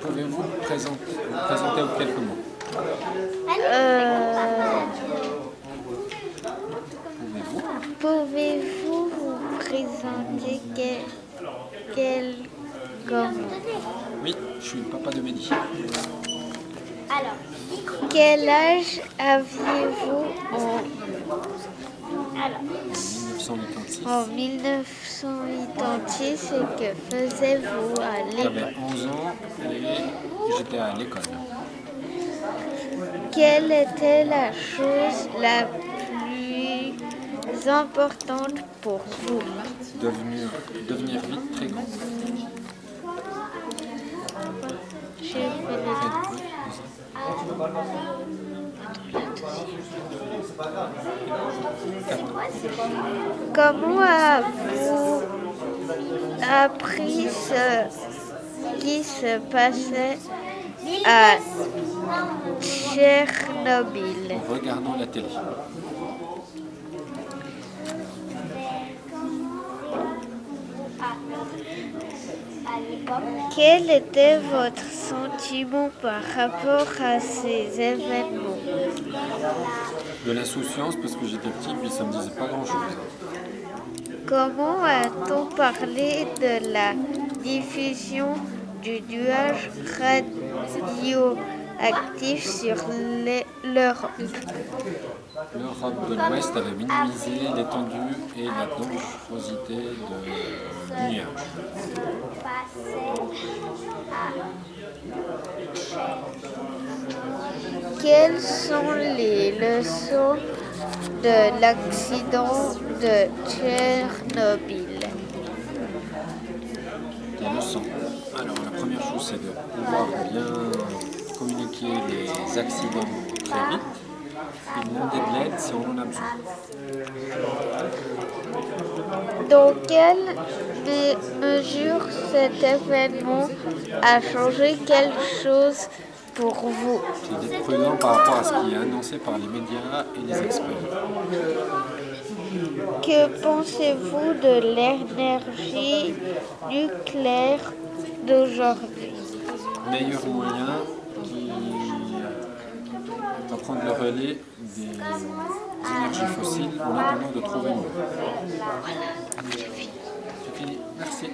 Pouvez-vous présenter, présenter en quelques mots Euh, Pouvez-vous vous présenter quel, quel suis le papa de Mehdi. Quel âge aviez-vous en, 1986. en 1986 et que faisiez-vous à l'époque J'avais 11 ans et j'étais à l'école. Quelle était la chose la plus importante pour vous? Devenir, devenir vite très grand. Comment avez-vous appris ce qui se passait à Tchernobyl? En la télé. Quel était votre sentiment par rapport à ces événements De l'insouciance parce que j'étais petit puis ça me disait pas grand chose. Comment a-t-on parlé de la diffusion du nuage radioactif sur l'Europe L'Europe de l'Ouest avait minimisé l'étendue et la dangerosité de, Quelles sont les leçons de l'accident de Tchernobyl? Des leçons. Alors la première chose c'est de pouvoir bien communiquer les accidents très vite et demander de l'aide si on en a besoin. Dans quelle me- mesure cet événement a changé quelque chose pour vous? C'est d'être prudent par rapport à ce qui est annoncé par les médias et les experts. Que pensez-vous de l'énergie nucléaire d'aujourd'hui? Meilleur moyen qui va prendre le relais des énergies fossiles en attendant de trouver mieux. Merci.